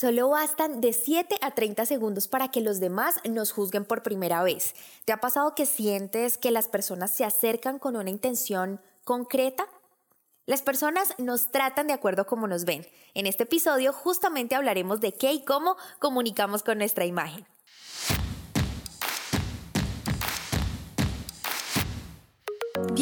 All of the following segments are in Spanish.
Solo bastan de 7 a 30 segundos para que los demás nos juzguen por primera vez. ¿Te ha pasado que sientes que las personas se acercan con una intención concreta? Las personas nos tratan de acuerdo como nos ven. En este episodio justamente hablaremos de qué y cómo comunicamos con nuestra imagen.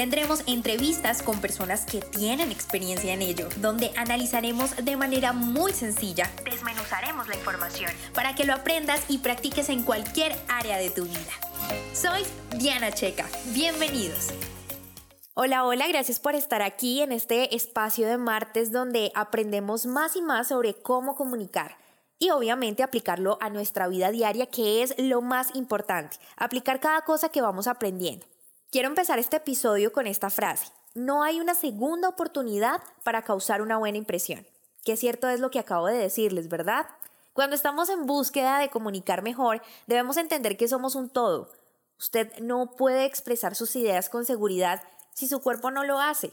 Tendremos entrevistas con personas que tienen experiencia en ello, donde analizaremos de manera muy sencilla, desmenuzaremos la información para que lo aprendas y practiques en cualquier área de tu vida. Soy Diana Checa, bienvenidos. Hola, hola, gracias por estar aquí en este espacio de martes donde aprendemos más y más sobre cómo comunicar y obviamente aplicarlo a nuestra vida diaria, que es lo más importante, aplicar cada cosa que vamos aprendiendo. Quiero empezar este episodio con esta frase. No hay una segunda oportunidad para causar una buena impresión. Qué cierto es lo que acabo de decirles, ¿verdad? Cuando estamos en búsqueda de comunicar mejor, debemos entender que somos un todo. Usted no puede expresar sus ideas con seguridad si su cuerpo no lo hace.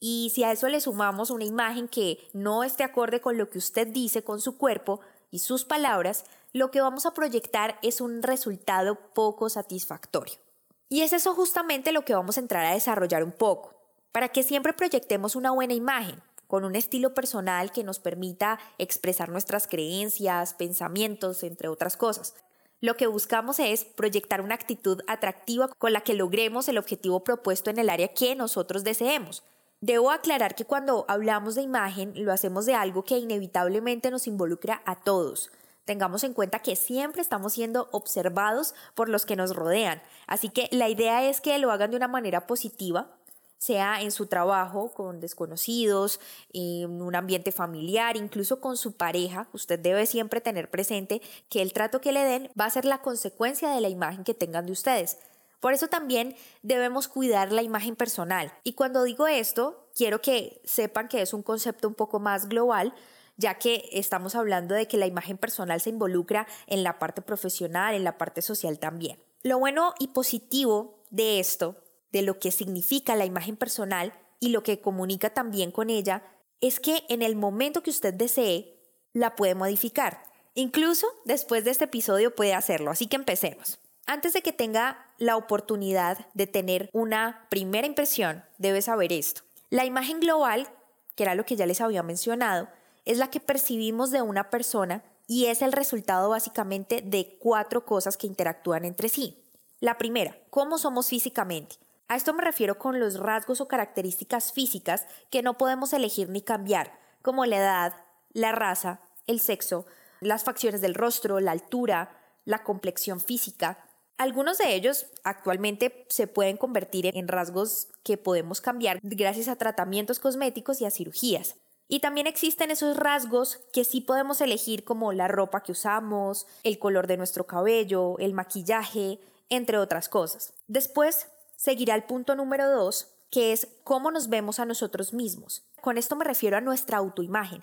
Y si a eso le sumamos una imagen que no esté acorde con lo que usted dice con su cuerpo y sus palabras, lo que vamos a proyectar es un resultado poco satisfactorio. Y es eso justamente lo que vamos a entrar a desarrollar un poco, para que siempre proyectemos una buena imagen, con un estilo personal que nos permita expresar nuestras creencias, pensamientos, entre otras cosas. Lo que buscamos es proyectar una actitud atractiva con la que logremos el objetivo propuesto en el área que nosotros deseemos. Debo aclarar que cuando hablamos de imagen lo hacemos de algo que inevitablemente nos involucra a todos, Tengamos en cuenta que siempre estamos siendo observados por los que nos rodean, así que la idea es que lo hagan de una manera positiva, sea en su trabajo, con desconocidos, en un ambiente familiar, incluso con su pareja, usted debe siempre tener presente que el trato que le den va a ser la consecuencia de la imagen que tengan de ustedes. Por eso también debemos cuidar la imagen personal. Y cuando digo esto, quiero que sepan que es un concepto un poco más global, ya que estamos hablando de que la imagen personal se involucra en la parte profesional, en la parte social también. Lo bueno y positivo de esto, de lo que significa la imagen personal y lo que comunica también con ella, es que en el momento que usted desee, la puede modificar. Incluso después de este episodio puede hacerlo, así que empecemos. Antes de que tenga la oportunidad de tener una primera impresión, debe saber esto. La imagen global, que era lo que ya les había mencionado, es la que percibimos de una persona y es el resultado básicamente de cuatro cosas que interactúan entre sí. La primera, cómo somos físicamente. A esto me refiero con los rasgos o características físicas que no podemos elegir ni cambiar, como la edad, la raza, el sexo, las facciones del rostro, la altura, la complexión física. Algunos de ellos actualmente se pueden convertir en rasgos que podemos cambiar gracias a tratamientos cosméticos y a cirugías. Y también existen esos rasgos que sí podemos elegir como la ropa que usamos, el color de nuestro cabello, el maquillaje, entre otras cosas. Después seguirá el punto número dos, que es cómo nos vemos a nosotros mismos. Con esto me refiero a nuestra autoimagen,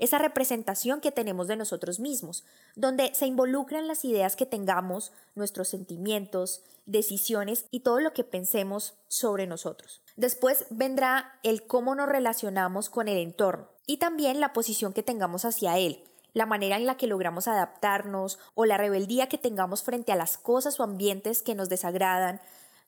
esa representación que tenemos de nosotros mismos, donde se involucran las ideas que tengamos, nuestros sentimientos, decisiones y todo lo que pensemos sobre nosotros. Después vendrá el cómo nos relacionamos con el entorno y también la posición que tengamos hacia él, la manera en la que logramos adaptarnos o la rebeldía que tengamos frente a las cosas o ambientes que nos desagradan,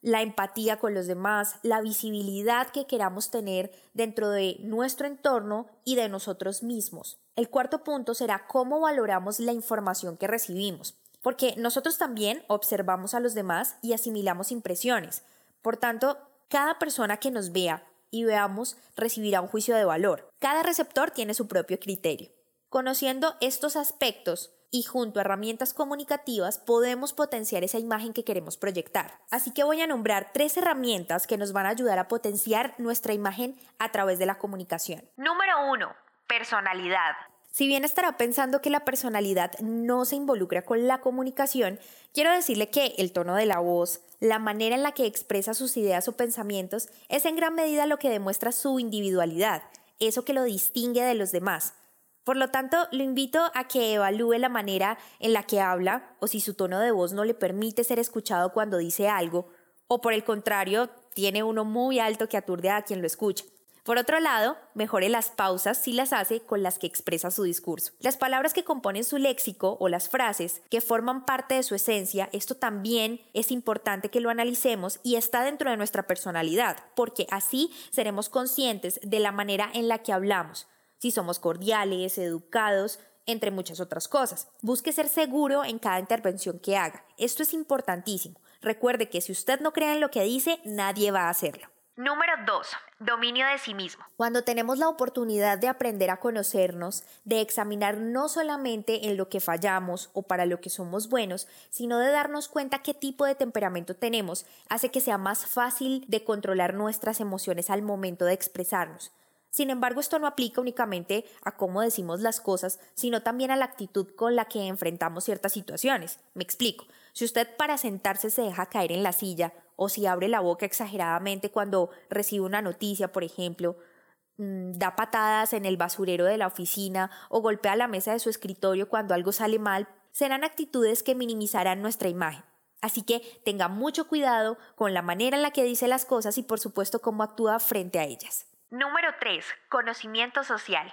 la empatía con los demás, la visibilidad que queramos tener dentro de nuestro entorno y de nosotros mismos. El cuarto punto será cómo valoramos la información que recibimos, porque nosotros también observamos a los demás y asimilamos impresiones. Por tanto, cada persona que nos vea y veamos recibirá un juicio de valor. Cada receptor tiene su propio criterio. Conociendo estos aspectos, y junto a herramientas comunicativas podemos potenciar esa imagen que queremos proyectar. Así que voy a nombrar tres herramientas que nos van a ayudar a potenciar nuestra imagen a través de la comunicación. Número uno, personalidad. Si bien estará pensando que la personalidad no se involucra con la comunicación, quiero decirle que el tono de la voz, la manera en la que expresa sus ideas o pensamientos, es en gran medida lo que demuestra su individualidad, eso que lo distingue de los demás. Por lo tanto, lo invito a que evalúe la manera en la que habla o si su tono de voz no le permite ser escuchado cuando dice algo, o por el contrario, tiene uno muy alto que aturde a quien lo escucha. Por otro lado, mejore las pausas si las hace con las que expresa su discurso. Las palabras que componen su léxico o las frases que forman parte de su esencia, esto también es importante que lo analicemos y está dentro de nuestra personalidad, porque así seremos conscientes de la manera en la que hablamos, si somos cordiales, educados, entre muchas otras cosas. Busque ser seguro en cada intervención que haga. Esto es importantísimo. Recuerde que si usted no cree en lo que dice, nadie va a hacerlo. Número 2. Dominio de sí mismo. Cuando tenemos la oportunidad de aprender a conocernos, de examinar no solamente en lo que fallamos o para lo que somos buenos, sino de darnos cuenta qué tipo de temperamento tenemos, hace que sea más fácil de controlar nuestras emociones al momento de expresarnos. Sin embargo, esto no aplica únicamente a cómo decimos las cosas, sino también a la actitud con la que enfrentamos ciertas situaciones. Me explico. Si usted para sentarse se deja caer en la silla o si abre la boca exageradamente cuando recibe una noticia, por ejemplo, mm, da patadas en el basurero de la oficina o golpea la mesa de su escritorio cuando algo sale mal, serán actitudes que minimizarán nuestra imagen. Así que tenga mucho cuidado con la manera en la que dice las cosas y por supuesto cómo actúa frente a ellas. Número 3. Conocimiento social.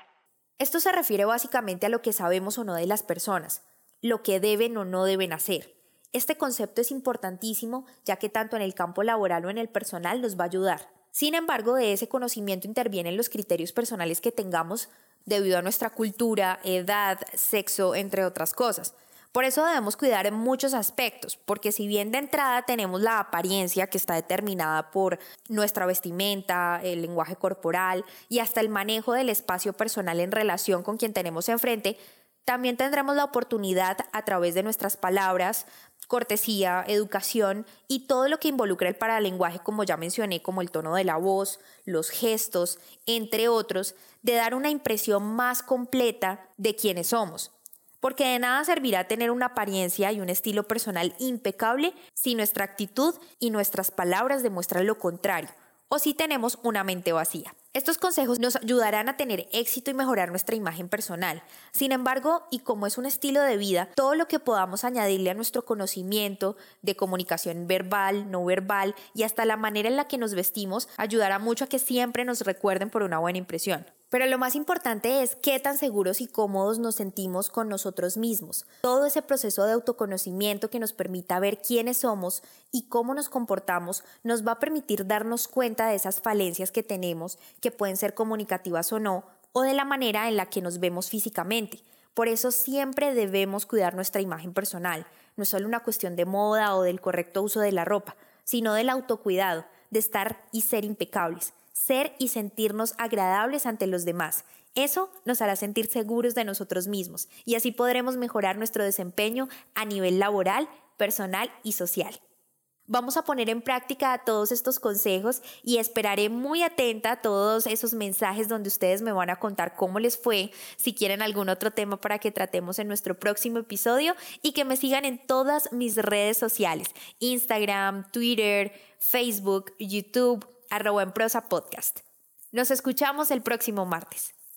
Esto se refiere básicamente a lo que sabemos o no de las personas, lo que deben o no deben hacer. Este concepto es importantísimo ya que tanto en el campo laboral o en el personal nos va a ayudar. Sin embargo, de ese conocimiento intervienen los criterios personales que tengamos debido a nuestra cultura, edad, sexo, entre otras cosas. Por eso debemos cuidar en muchos aspectos, porque si bien de entrada tenemos la apariencia que está determinada por nuestra vestimenta, el lenguaje corporal y hasta el manejo del espacio personal en relación con quien tenemos enfrente, también tendremos la oportunidad a través de nuestras palabras, cortesía, educación y todo lo que involucra el paralenguaje, como ya mencioné, como el tono de la voz, los gestos, entre otros, de dar una impresión más completa de quiénes somos porque de nada servirá tener una apariencia y un estilo personal impecable si nuestra actitud y nuestras palabras demuestran lo contrario, o si tenemos una mente vacía. Estos consejos nos ayudarán a tener éxito y mejorar nuestra imagen personal. Sin embargo, y como es un estilo de vida, todo lo que podamos añadirle a nuestro conocimiento de comunicación verbal, no verbal y hasta la manera en la que nos vestimos ayudará mucho a que siempre nos recuerden por una buena impresión. Pero lo más importante es qué tan seguros y cómodos nos sentimos con nosotros mismos. Todo ese proceso de autoconocimiento que nos permita ver quiénes somos y cómo nos comportamos nos va a permitir darnos cuenta de esas falencias que tenemos, que pueden ser comunicativas o no, o de la manera en la que nos vemos físicamente. Por eso siempre debemos cuidar nuestra imagen personal. No es solo una cuestión de moda o del correcto uso de la ropa, sino del autocuidado, de estar y ser impecables ser y sentirnos agradables ante los demás. Eso nos hará sentir seguros de nosotros mismos y así podremos mejorar nuestro desempeño a nivel laboral, personal y social. Vamos a poner en práctica todos estos consejos y esperaré muy atenta a todos esos mensajes donde ustedes me van a contar cómo les fue, si quieren algún otro tema para que tratemos en nuestro próximo episodio y que me sigan en todas mis redes sociales, Instagram, Twitter, Facebook, YouTube arroba en prosa podcast. Nos escuchamos el próximo martes.